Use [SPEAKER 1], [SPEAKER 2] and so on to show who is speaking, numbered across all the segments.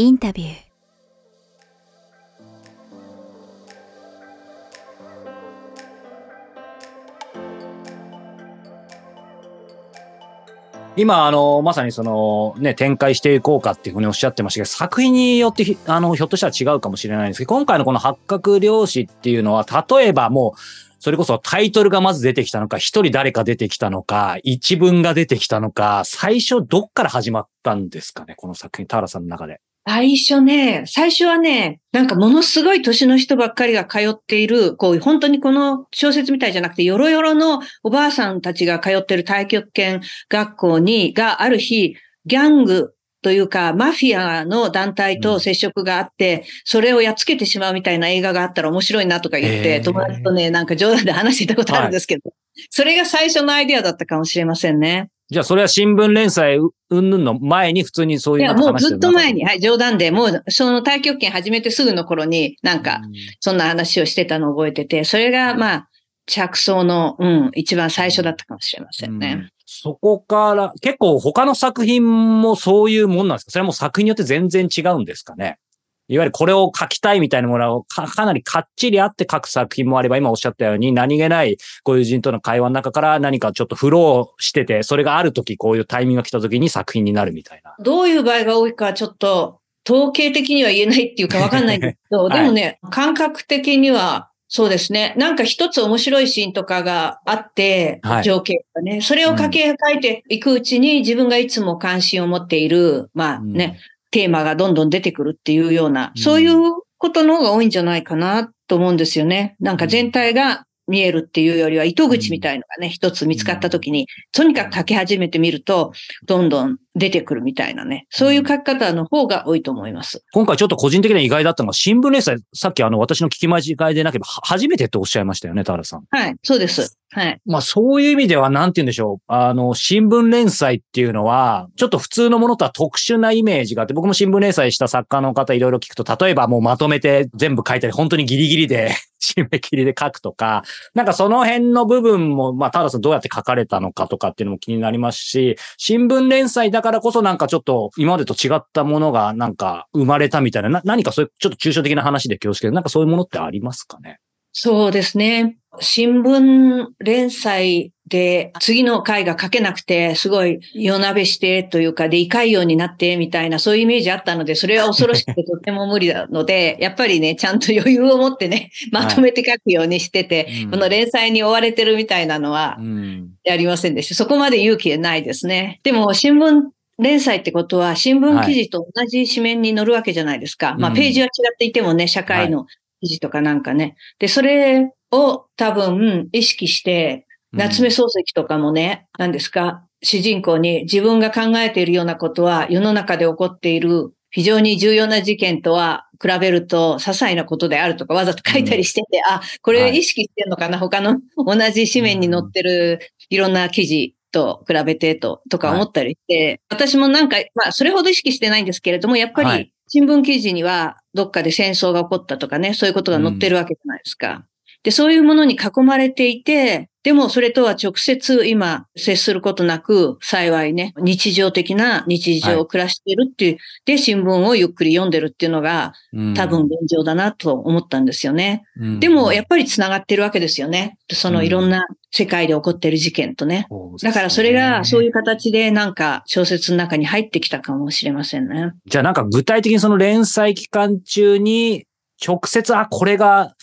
[SPEAKER 1] インタビュー
[SPEAKER 2] 今、あの、まさにその、ね、展開していこうかっていうふうにおっしゃってましたけど、作品によってひ、あの、ひょっとしたら違うかもしれないんですけど、今回のこの八角漁師っていうのは、例えばもう、それこそタイトルがまず出てきたのか、一人誰か出てきたのか、一文が出てきたのか、最初どっから始まったんですかね、この作品、田原さんの中で。
[SPEAKER 3] 最初ね、最初はね、なんかものすごい年の人ばっかりが通っている、こう、本当にこの小説みたいじゃなくて、よろよろのおばあさんたちが通ってる太極拳学校に、がある日、ギャングというか、マフィアの団体と接触があって、それをやっつけてしまうみたいな映画があったら面白いなとか言って、友達とね、なんか冗談で話していたことあるんですけど、それが最初のアイデアだったかもしれませんね。
[SPEAKER 2] じゃあ、それは新聞連載うんぬんの前に普通にそういう
[SPEAKER 3] いや、もうずっと前に、はい、冗談で、もう、その太極拳始めてすぐの頃に、なんか、
[SPEAKER 2] うん。
[SPEAKER 3] そんな話をしてたのを覚えてて、それが、まあ、着想の、うん、一番最初だったかもしれませんね。
[SPEAKER 2] うん。そこから、結構他の作品もそういうもんなんですか？それはもう作品によって全然違うんですかね？いわゆるこれを書きたいみたいなものをかかなりかっちりあって書く作品もあれば、今おっしゃったように何気ないご友人との会話の中から何かちょっとフローしてて、それがある時こういうタイミングが来た時に作品になるみたいな。
[SPEAKER 3] どういう場合が多いかはちょっと、統計的には言えないっていうかわかんないんですけど、
[SPEAKER 2] はい。
[SPEAKER 3] でもね、感覚的には、そうですね。なんか一つ面白いシーンとかがあって
[SPEAKER 2] はい、
[SPEAKER 3] 情景がね、それを書き書いていくうちに自分がいつも関心を持っている、まあね、テーマがどんどん出てくるっていうような、そういうことの方が多いんじゃないかなと思うんですよね。なんか全体が見えるっていうよりは、糸口みたいのがね、一つ見つかった時に、とにかく書き始めてみると、どんどん出てくるみたいなね、そういう書き方の方が多いと思います。
[SPEAKER 2] 今回ちょっと個人的には意外だったのが、新聞連載、さっきあの私の聞き間違いでなければ、は初めてっておっしゃいましたよね、田原さん。
[SPEAKER 3] はい、そうです。はい。
[SPEAKER 2] まあそういう意味では、なんて言うんでしょう。あの、新聞連載っていうのは、ちょっと普通のものとは特殊なイメージがあって、僕も新聞連載した作家の方いろいろ聞くと、例えばもうまとめて全部書いたり、本当にギリギリで、締め切りで書くとか、なんかその辺の部分も、まあ、たださんどうやって書かれたのかとかっていうのも気になりますし、新聞連載だからこそなんかちょっと今までと違ったものがなんか生まれたみたいな、な何かそういうちょっと抽象的な話で恐縮で、なんかそういうものってありますかね？
[SPEAKER 3] そうですね。新聞連載で次の回が書けなくて、すごい夜なべしてというか、で、胃潰瘍になってみたいな、そういうイメージあったので、それは恐ろしくて とても無理なので、やっぱりね、ちゃんと余裕を持ってね、まとめて書くようにしてて、
[SPEAKER 2] うん
[SPEAKER 3] この連載に追われてるみたいなのは
[SPEAKER 2] うん。
[SPEAKER 3] やりませんでした。そこまで勇気ないですね。でも、新聞連載ってことは、新聞記事と同じ紙面に載るわけじゃないですか。まあ、
[SPEAKER 2] うん
[SPEAKER 3] ページは違っていてもね、社会の記事とかなんかね。で、それを多分意識して、夏目漱石とかもね、何ですか、主人公に自分が考えているようなことは世の中で起こっている非常に重要な事件とは比べると些細なことであるとかわざと書いたりしてて、あ、これ意識してるのかな、他の同じ紙面に載ってるいろんな記事と比べてと、とか思ったりして、私もなんか、まあそれほど意識してないんですけれども、やっぱ
[SPEAKER 2] はい。
[SPEAKER 3] り新聞記事にはどっかで戦争が起こったとかね、そういうことが載ってるわけじゃないですか。で、そういうものに囲まれていて、でもそれとは直接今接することなく、幸いね、日常的な日常を暮らしているっていう、で、新聞をゆっくり読んでるっていうのが多分現状だなと思ったんですよね。
[SPEAKER 2] うん、
[SPEAKER 3] でも、やっぱり繋がってるわけですよね。その
[SPEAKER 2] うん
[SPEAKER 3] いろんな世界で起こっている事件とね。
[SPEAKER 2] そうですね
[SPEAKER 3] だからそれがそういう形でなんか小説の中に入ってきたかもしれませんね。
[SPEAKER 2] じゃあなんか具体的にその連載期間中に直接、あ、これが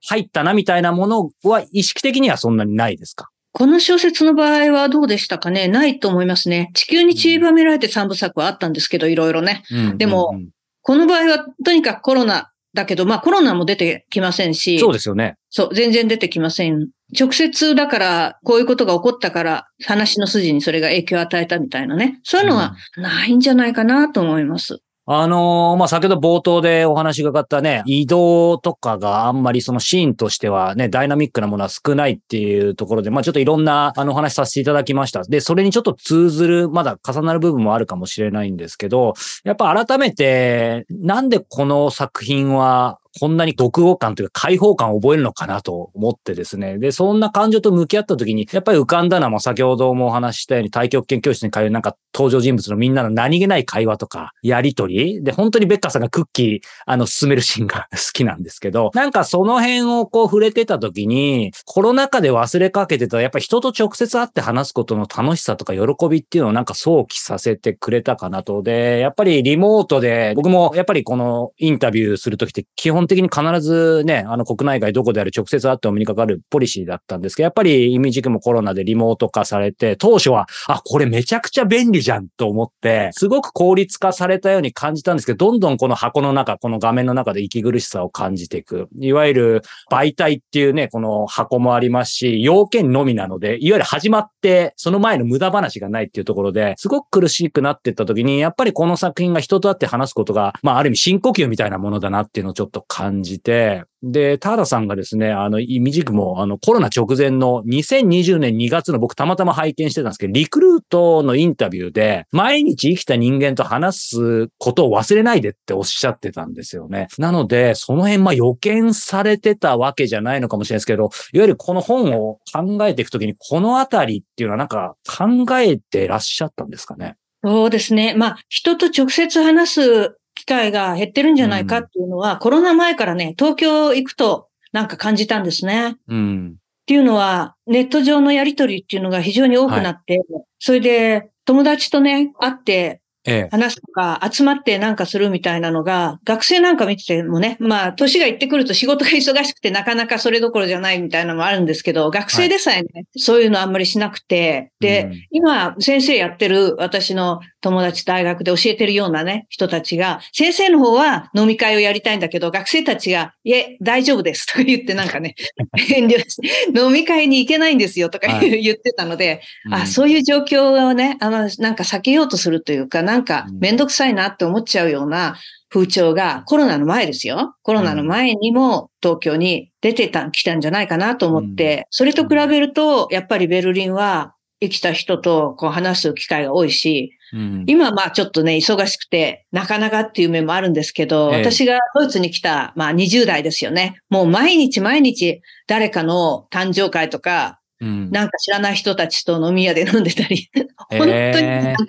[SPEAKER 2] 入ったなみたいなものは意識的にはそんなにないですか？
[SPEAKER 3] この小説の場合はどうでしたかね？ないと思いますね。地球に散りばめられて三部作はあったんですけど、いろいろね。でも
[SPEAKER 2] うんうん
[SPEAKER 3] この場合はとにかくコロナだけど、まあコロナも出てきませんし、
[SPEAKER 2] そうですよね。
[SPEAKER 3] そう、全然出てきません。直接だから、こういうことが起こったから、話の筋にそれが影響を与えたみたいなね。そういうのはないんじゃないかなと思います。
[SPEAKER 2] あのーまあ、先ほど冒頭でお話がかったね、移動とかがあんまりそのシーンとしてはね、ダイナミックなものは少ないっていうところで、まあ、ちょっといろんなあのお話させていただきました。で、それにちょっと通ずる、まだ重なる部分もあるかもしれないんですけど、やっぱ改めて、なんでこの作品はこんなに独語感というか解放感を覚えるのかなと思ってですね。で、そんな感情と向き合った時に、やっぱり浮かんだのはもう先ほどもお話ししたように太極拳教室に通うなんか登場人物のみんなの何気ない会話とか、やりとり。で、本当にベッカさんがクッキー、あの、進めるシーンが好きなんですけど、なんかその辺をこう触れてた時に、コロナ禍で忘れかけてた、やっぱ人と直接会って話すことの楽しさとか喜びっていうのをなんか想起させてくれたかなと。で、やっぱりリモートで、僕もやっぱりこのインタビューするときって基本的に必ずね、あの国内外どこである直接会ってお目にかかるポリシーだったんですけど、やっぱりイミジクもコロナでリモート化されて、当初は、あ、これめちゃくちゃ便利じゃんと思って、すごく効率化されたように感じたんですけど、どんどんこの箱の中、この画面の中で息苦しさを感じていく。いわゆる媒体っていうね、この箱もありますし、要件のみなので、いわゆる始まって、その前の無駄話がないっていうところで、すごく苦しくなっていった時に、やっぱりこの作品が人と会って話すことが、まあある意味深呼吸みたいなものだなっていうのをちょっと感じて、で、田原さんがですね、あの、イミジクも、あの、コロナ直前の2020年2月の僕たまたま拝見してたんですけど、リクルートのインタビューで、毎日生きた人間と話すことを忘れないでっておっしゃってたんですよね。なので、その辺、まあ予見されてたわけじゃないのかもしれないですけど、いわゆるこの本を考えていくときに、このあたりっていうのはなんか考えてらっしゃったんですかね？
[SPEAKER 3] そうですね。まあ、人と直接話す機会が減ってるんじゃないかっていうのは、うん、コロナ前からね、東京行くとなんか感じたんですね。うん、っていうのは、ネット上のやりとりっていうのが非常に多くなって、はい、それで友達とね、会って話すとか、集まってなんかするみたいなのが、学生なんか見ててもね、まあ、年がいってくると仕事が忙しくてなかなかそれどころじゃないみたいなのもあるんですけど、学生でさえね、はい、そういうのあんまりしなくて、で、うん、今、先生やってる私の友達大学で教えてるようなね、人たちが、先生の方は飲み会をやりたいんだけど、学生たちが、いえ、大丈夫ですとか言ってなんかね、遠慮して、飲み会に行けないんですよとか、はい、言ってたので、うん、あ、そういう状況をね、あの、なんか避けようとするというか、なんかめん。どくさいなって思っちゃうような風潮がコロナの前ですよ。コロナの前にも東京に出てた、来たんじゃないかなと思って、それと比べると、やっぱりベルリンは生きた人とこう話す機会が多いし、うん、今まあちょっとね、忙しくて、なかなかっていう面もあるんですけど、ええ、私がドイツに来た、まあ20代ですよね。もう毎日毎日誰かの誕生会とか、うん、なんか知らない人たちと飲み屋で飲んでたり、本当になんか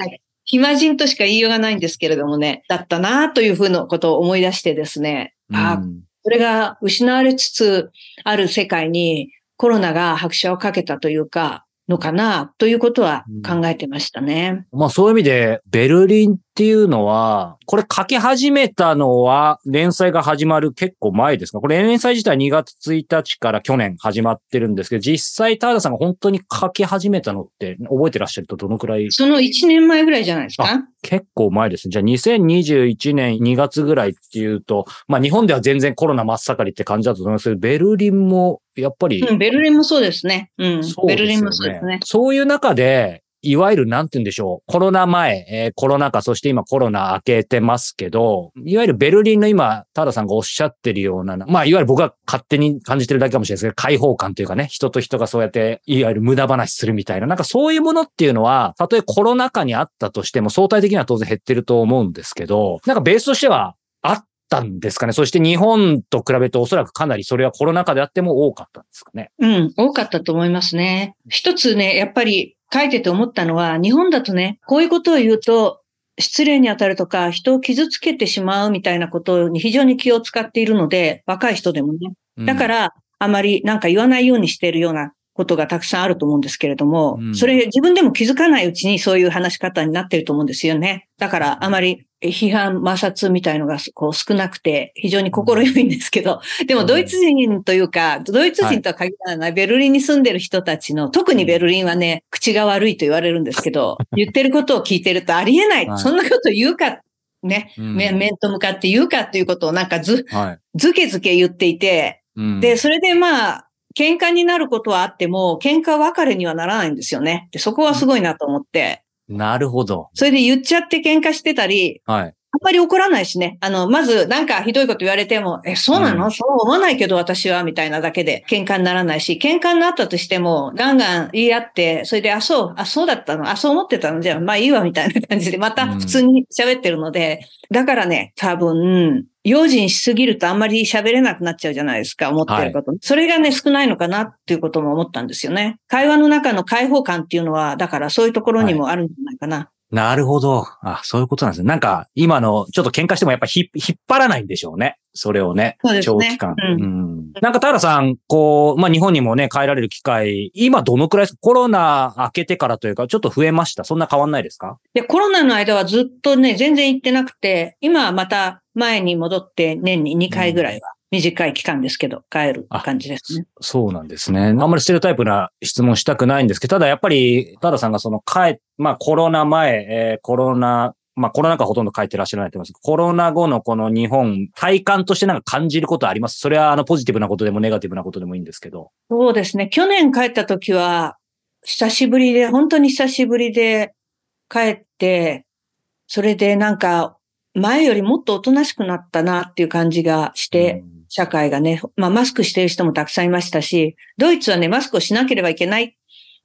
[SPEAKER 3] 暇人としか言いようがないんですけれどもね、だったなというふうなことを思い出してですね、うん、あそれが失われつつある世界にコロナが拍車をかけたというか、のかなということは考えてましたね。
[SPEAKER 2] うん、まあそういう意味で、ベルリンっていうのは、これ書き始めたのは、連載が始まる結構前ですか？これ連載自体2月1日から去年始まってるんですけど、実際田原さんが本当に書き始めたのって覚えてらっしゃるとどのくらい？
[SPEAKER 3] その1年前ぐらいじゃないですか？
[SPEAKER 2] 結構前ですね。じゃあ2021年2月ぐらいっていうと、まあ日本では全然コロナ真っ盛りって感じだと思いますけど、ベルリンもやっぱり、
[SPEAKER 3] うん、ベルリンもそうですね。うん。ベルリンもそうですね。
[SPEAKER 2] そういう中で、いわゆるなんて言うんでしょう。コロナ前、えー、コロナ禍、そして今コロナ明けてますけど、いわゆるベルリンの今、タダさんがおっしゃってるような、まあ、いわゆる僕が勝手に感じてるだけかもしれないですけど、開放感というかね、人と人がそうやって、いわゆる無駄話するみたいな、なんかそういうものっていうのは、たとえコロナ禍にあったとしても、相対的には当然減ってると思うんですけど、なんかベースとしては、たんですかねそして日本と比べておそらくかなりそれはコロナ禍であっても多かったんですかね
[SPEAKER 3] うん、多かったと思いますね。一つね、やっぱり書いてて思ったのは、日本だとね、こういうことを言うと、失礼に当たるとか、人を傷つけてしまうみたいなことに非常に気を使っているので、若い人でもね。だから、あまりなんか言わないようにしているようなことがたくさんあると思うんですけれども、うん、それ自分でも気づかないうちにそういう話し方になってると思うんですよね。だからあまり批判、摩擦みたいのがこう少なくて、非常に心よいんですけど、でもドイツ人というか、ドイツ人とは限らない、ベルリンに住んでる人たちの、特にベルリンはね、口が悪いと言われるんですけど、言ってることを聞いてるとありえない。そんなこと言うかね、面と向かって言うかっていうことをなんかず、ずけずけ言っていて、で、それでまあ、喧嘩になることはあっても、喧嘩別れにはならないんですよね。でそこはすごいなと思って。
[SPEAKER 2] なるほど。
[SPEAKER 3] それで言っちゃって喧嘩してたり、はい。まり怒らないしね。あの、まずなんかひどいこと言われても、え、そうなの、うん、そう思わないけど私は、みたいなだけで喧嘩にならないし、喧嘩になったとしても、ガンガン言い合って、それで、あ、そう、あ、そうだったの、あ、そう思ってたの、じゃあ、まあいいわ、みたいな感じで、また普通に喋ってるので、うん、だからね、多分、用心しすぎるとあんまり喋れなくなっちゃうじゃないですか、思ってること。はい、それがね、少ないのかなっていうことも思ったんですよね。会話の中の開放感っていうのは、だからそういうところにもあるんじゃないかな。はい
[SPEAKER 2] なるほど。あ、そういうことなんですね。なんか、今の、ちょっと喧嘩してもやっぱひ引っ張らないんでしょうね。それをね。ね。長期間。うん、うん。なんか、田原さん、こう、まあ、日本にもね、帰られる機会、今どのくらいですか？コロナ明けてからというか、ちょっと増えました？そんな変わんないですか？
[SPEAKER 3] いや、コロナの間はずっとね、全然行ってなくて、今はまた前に戻って年に2回ぐらいは短い期間ですけど、帰る感じですね。
[SPEAKER 2] そうなんですね。あんまりステレオタイプな質問したくないんですけど、ただやっぱり、タダさんがその帰、まあコロナ前、えー、コロナ、まあコロナ禍ほとんど書いてらっしゃらないと思いますコロナ後のこの日本、体感としてなんか感じることあります？それはあのポジティブなことでもネガティブなことでもいいんですけど。
[SPEAKER 3] そうですね。去年帰った時は、久しぶりで、本当に久しぶりで帰って、それでなんか前よりもっとおとなしくなったなっていう感じがして、うん社会がね、まあマスクしてる人もたくさんいましたし、ドイツはね、マスクをしなければいけない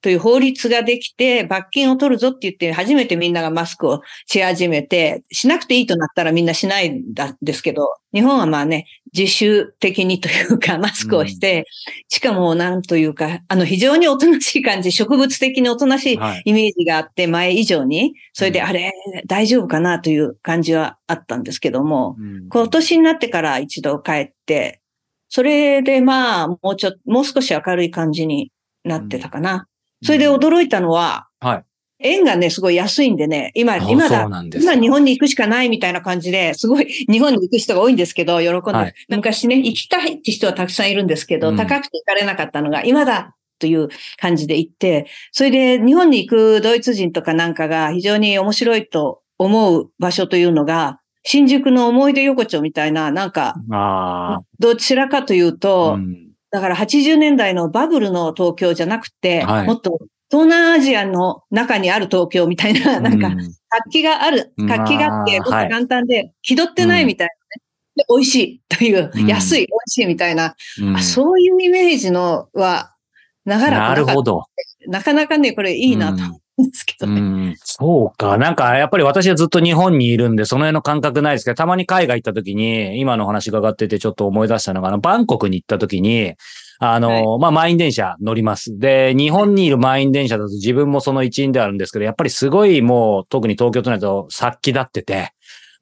[SPEAKER 3] という法律ができて、罰金を取るぞって言って、初めてみんながマスクをし始めて、しなくていいとなったらみんなしないんですけど、日本はまあね、自主的にというか、マスクをして、うん、しかもなんというか、あの非常におとなしい感じ、植物的におとなしいイメージがあって、前以上に、それであれ、大丈夫かなという感じはあったんですけども、うん、今年になってから一度帰って、それでまあ、もうちょっと、もう少し明るい感じになってたかな。それで驚いたのは、はい。円がね、すごい安いんでね、今、今だ、今日本に行くしかないみたいな感じで、すごい 日本に行く人が多いんですけど、喜んで、はい、昔ね、行きたいって人はたくさんいるんですけど、うん、高くて行かれなかったのが、今だという感じで行って、それで日本に行くドイツ人とかなんかが非常に面白いと思う場所というのが、新宿の思い出横丁みたいな、なんか、どちらかというと、うん、だから80年代のバブルの東京じゃなくて、はい、もっと東南アジアの中にある東京みたいな、なんか、活気がある、活気があって、もっと簡単で、気取ってないみたいなね。で美味しいという、安い、美味しいみたいな、あ、そういうイメージのは、長らく
[SPEAKER 2] なるほど。
[SPEAKER 3] なかなかね、これいいなとんですけどね。うん、
[SPEAKER 2] そうか。なんか、やっぱり私はずっと日本にいるんで、その辺の感覚ないですけど、たまに海外行った時に、今の話伺っててちょっと思い出したのが、バンコクに行った時に、あの、はい、まあ、満員電車乗ります。で、日本にいる満員電車だと自分もその一員であるんですけど、やっぱりすごいもう、特に東京都内だと殺気立ってて、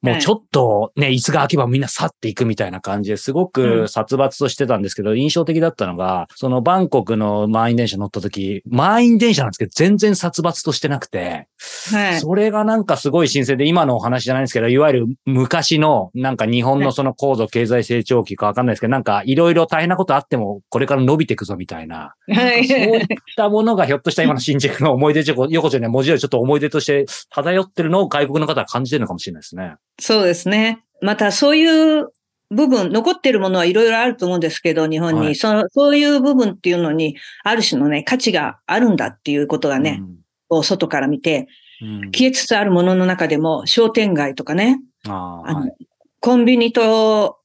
[SPEAKER 2] もうちょっとね、椅子が空けばみんな去っていくみたいな感じですごく殺伐としてたんですけど、印象的だったのが、そのバンコクの満員電車乗った時、満員電車なんですけど、全然殺伐としてなくて、はい、それがなんかすごい新鮮で、今のお話じゃないんですけど、いわゆる昔のなんか日本のその高度経済成長期かわかんないですけど、なんかいろいろ大変なことあっても、これから伸びていくぞみたいな、はい、そういったものがひょっとした今の新宿の思い出横丁には文字よりちょっと思い出として漂ってるのを外国の方は感じてるのかもしれないですね。
[SPEAKER 3] そうですね。またそういう部分、残ってるものはいろいろあると思うんですけど、日本に、はい、その、そういう部分っていうのに、ある種のね、価値があるんだっていうことがね、うん、外から見て、うん、消えつつあるものの中でも、商店街とかね、あの、はい、コンビニと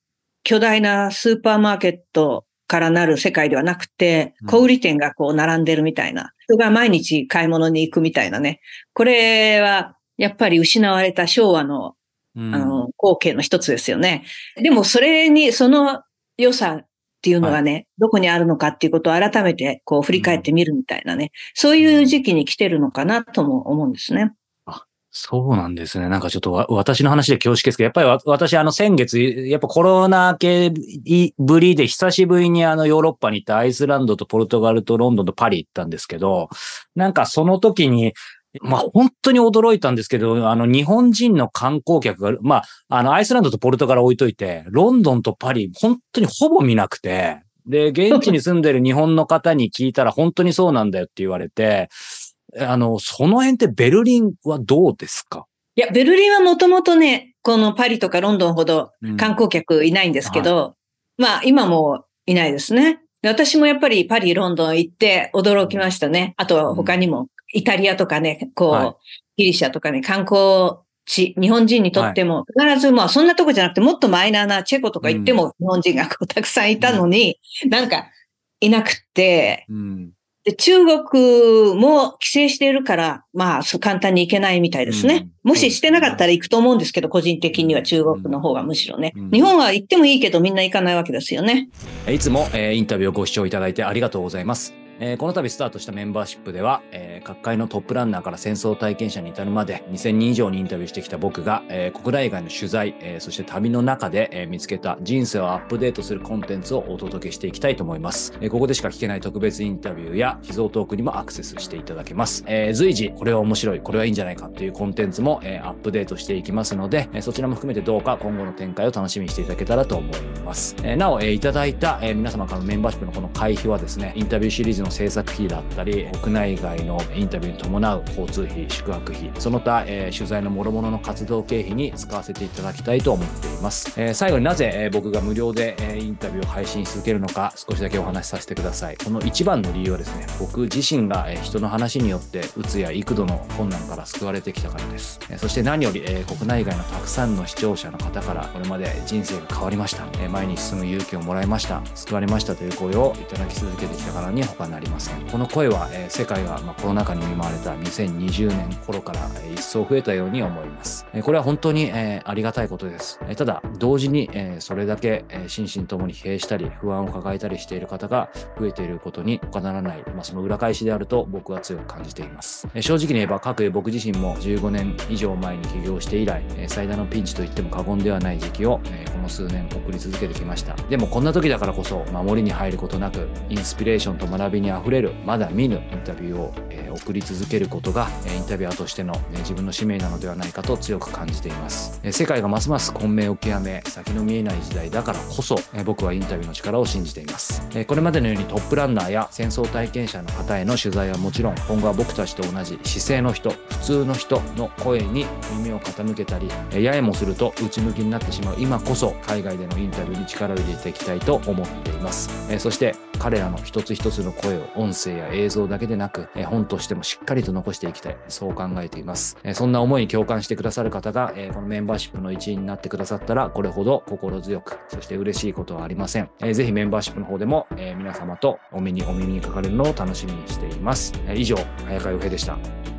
[SPEAKER 3] 巨大なスーパーマーケットからなる世界ではなくて、小売店がこう並んでるみたいな、人が毎日買い物に行くみたいなね。これは、やっぱり失われた昭和のあの、光景の一つですよね。でもそれに、その良さっていうのがね、はい、どこにあるのかっていうことを改めてこう振り返ってみるみたいなね、そういう時期に来てるのかなとも思うんですね。
[SPEAKER 2] そうなんですね。なんかちょっと私の話で恐縮ですけど、やっぱり私あの先月、やっぱコロナ系ぶりで久しぶりにあのヨーロッパに行ったアイスランドとポルトガルとロンドンとパリ行ったんですけど、なんかその時にまあ本当に驚いたんですけど、あの日本人の観光客が、まああのアイスランドとポルトガル置いといて、ロンドンとパリ、本当にほぼ見なくて、で、現地に住んでる日本の方に聞いたら本当にそうなんだよって言われて、あの、その辺ってベルリンはどうですか？
[SPEAKER 3] いや、ベルリンはもともとね、このパリとかロンドンほど観光客いないんですけど、うんはい、まあ今もいないですね。私もやっぱりパリ、ロンドン行って驚きましたね。あと他にもイタリアとかね、こう、はい、ギリシャとかね、観光地、日本人にとっても、必ずまあそんなとこじゃなくてもっとマイナーなチェコとか行っても日本人がこうたくさんいたのに、なんかいなくって、
[SPEAKER 2] うん。
[SPEAKER 3] で中国も規制しているから、まあそう簡単に行けないみたいですね。
[SPEAKER 2] うん
[SPEAKER 3] もししてなかったら行くと思うんですけど、個人的には中国の方がむしろね。
[SPEAKER 2] うん
[SPEAKER 3] 日本は行ってもいいけどみんな行かないわけですよね。
[SPEAKER 2] いつも、えーインタビューをご視聴いただいてありがとうございます。えーこの度スタートしたメンバーシップでは、えー各界のトップランナーから戦争体験者に至るまで2000人以上にインタビューしてきた僕が、えー国内外の取材、えそして旅の中で、え見つけた人生をアップデートするコンテンツをお届けしていきたいと思います。えここでしか聞けない特別インタビューや秘蔵トークにもアクセスしていただけます。え随時これは面白い、これはいいんじゃないかっていうコンテンツも、えアップデートしていきますので、えそちらも含めてどうか今後の展開を楽しみにしていただけたらと思います。えなお、えいただいた、え皆様からのメンバーシップのこの会費はですね、インタビューシリーズの制作費だったり、国内外のインタビューに伴う交通費、宿泊費、その他、えー取材の諸々の活動経費に使わせていただきたいと思っています。えー最後になぜ、えー僕が無料で、えーインタビューを配信し続けるのか、少しだけお話しさせてください。この一番の理由はですね、僕自身が、えー人の話によって、うつや幾度の困難から救われてきたからです。えーそして何より、えー国内外のたくさんの視聴者の方から、これまで人生が変わりました。えー前に進む勇気をもらいました。救われましたという声をいただき続けてきたからに他なりません。この声は、世界が、コロナ禍に見舞われた2020年頃から、一層増えたように思います。これは本当に、ありがたいことです。ただ、同時に、それだけ、心身ともに疲弊したり、不安を抱えたりしている方が増えていることに他ならない、その裏返しであると僕は強く感じています。正直に言えば、各僕自身も15年以上前に起業して以来、最大のピンチと言っても過言ではない時期を、この数年送り続けてきました。でもこんな時だからこそ、守りに入ることなく、インスピレーションと学びににあふれる、まだ見ぬインタビューを、え送り続けることが、えインタビュアーとしての、え自分の使命なのではないかと強く感じています。え世界がますます混迷を極め、先の見えない時代だからこそ、え僕はインタビューの力を信じています。えこれまでのようにトップランナーや戦争体験者の方への取材はもちろん、今後は僕たちと同じ姿勢の人、普通の人の声に耳を傾けたり、えーややもすると内向きになってしまう今こそ、海外でのインタビューに力を入れていきたいと思っています。えそして、彼らの一つ一つの声を音声や映像だけでなく、え本としてもしっかりと残していきたい。そう考えています。えそんな思いに共感してくださる方が、えこのメンバーシップの一員になってくださったら、これほど心強く、そして嬉しいことはありません。えーぜひメンバーシップの方でも、え皆様とお目にお耳にかかれるのを楽しみにしています。え以上、早川洋平でした。